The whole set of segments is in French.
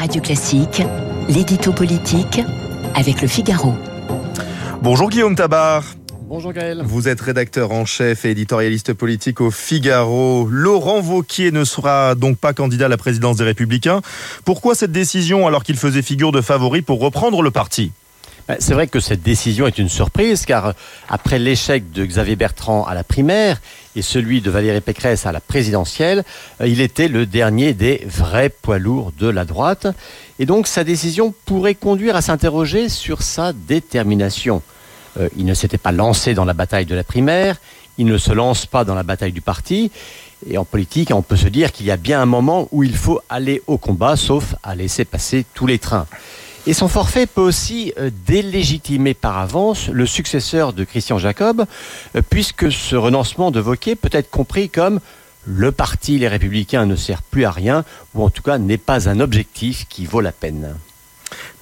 Radio Classique, l'édito politique avec le Figaro. Bonjour Guillaume Tabar. Bonjour Gaël. Vous êtes rédacteur en chef et éditorialiste politique au Figaro. Laurent Vauquier ne sera donc pas candidat à la présidence des Républicains. Pourquoi cette décision alors qu'il faisait figure de favori pour reprendre le parti? C'est vrai que cette décision est une surprise car après l'échec de Xavier Bertrand à la primaire et celui de Valérie Pécresse à la présidentielle, euh, il était le dernier des vrais poids lourds de la droite. Et donc sa décision pourrait conduire à s'interroger sur sa détermination. Euh, il ne s'était pas lancé dans la bataille de la primaire, il ne se lance pas dans la bataille du parti. Et en politique, on peut se dire qu'il y a bien un moment où il faut aller au combat, sauf à laisser passer tous les trains. Et son forfait peut aussi euh, délégitimer par avance le successeur de Christian Jacob, euh, puisque ce renoncement de Vauquier peut être compris comme le parti Les Républicains ne sert plus à rien, ou en tout cas n'est pas un objectif qui vaut la peine.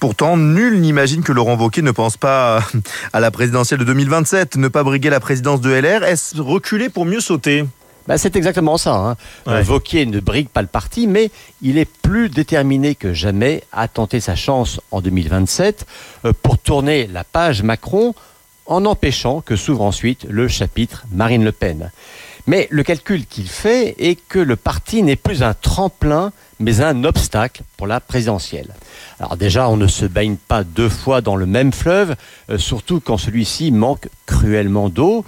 Pourtant, nul n'imagine que Laurent Wauquiez ne pense pas à la présidentielle de 2027, ne pas briguer la présidence de LR. Est-ce reculer pour mieux sauter? Bah, c'est exactement ça. Hein. Vauquier ne brigue pas le parti, mais il est plus déterminé que jamais à tenter sa chance en 2027 euh, pour tourner la page Macron en empêchant que s'ouvre ensuite le chapitre Marine Le Pen. Mais le calcul qu'il fait est que le parti n'est plus un tremplin, mais un obstacle pour la présidentielle. Alors déjà, on ne se baigne pas deux fois dans le même fleuve, euh, surtout quand celui-ci manque cruellement d'eau.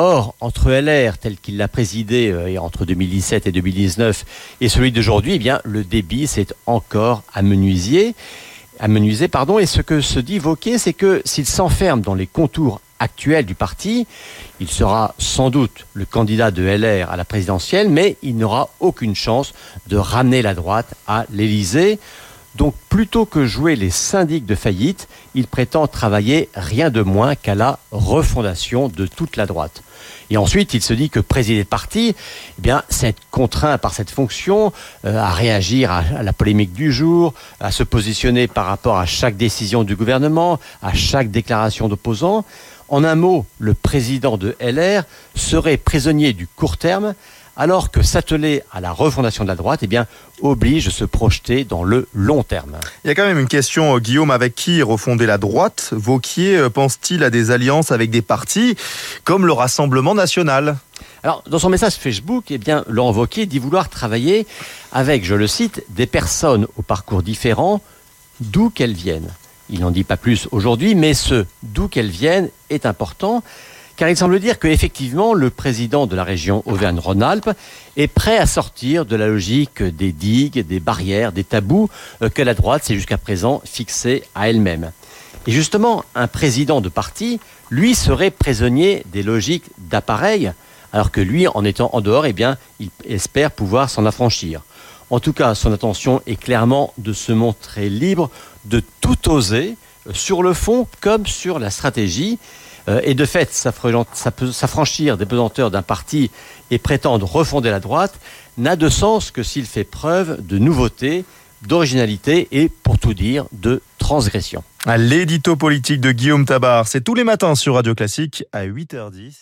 Or, entre LR, tel qu'il l'a présidé euh, entre 2017 et 2019, et celui d'aujourd'hui, eh bien, le débit s'est encore amenuisé. amenuisé pardon, et ce que se dit Vauquier, c'est que s'il s'enferme dans les contours actuel du parti. Il sera sans doute le candidat de LR à la présidentielle, mais il n'aura aucune chance de ramener la droite à l'Élysée. Donc plutôt que jouer les syndics de faillite, il prétend travailler rien de moins qu'à la refondation de toute la droite. Et ensuite, il se dit que présider le parti, eh c'est contraint par cette fonction euh, à réagir à, la polémique du jour, à se positionner par rapport à chaque décision du gouvernement, à chaque déclaration d'opposant. En un mot, le président de LR serait prisonnier du court terme, alors que s'atteler à la refondation de la droite eh bien, oblige à se projeter dans le long terme. Il y a quand même une question, euh, Guillaume, avec qui refonder la droite? Vauquier euh, pense-t-il à des alliances avec des partis comme le Rassemblement national? Alors, dans son message Facebook, eh bien, Laurent Wauquiez dit vouloir travailler avec, je le cite, des personnes au parcours différent, d'où qu'elles viennent. Il n'en dit pas plus aujourd'hui, mais ce d'où qu'elles viennent est important, car il semble dire qu'effectivement, le président de la région Auvergne-Rhône-Alpes est prêt à sortir de la logique des digues, des barrières, des tabous euh, que la droite s'est jusqu'à présent fixée à elle-même. Et justement, un président de parti, lui, serait prisonnier des logiques d'appareil, alors que lui, en étant en dehors, eh bien, il espère pouvoir s'en affranchir. En tout cas, son intention est clairement de se montrer libre de tout oser, euh, sur le fond comme sur la stratégie. Euh, et de fait, s'affranchir des pesanteurs d'un parti et prétendre refonder la droite n'a de sens que s'il fait preuve de nouveauté, d'originalité et, pour tout dire, de transgression. L'édito politique de Guillaume Tabar, c'est tous les matins sur Radio Classique à 8h10.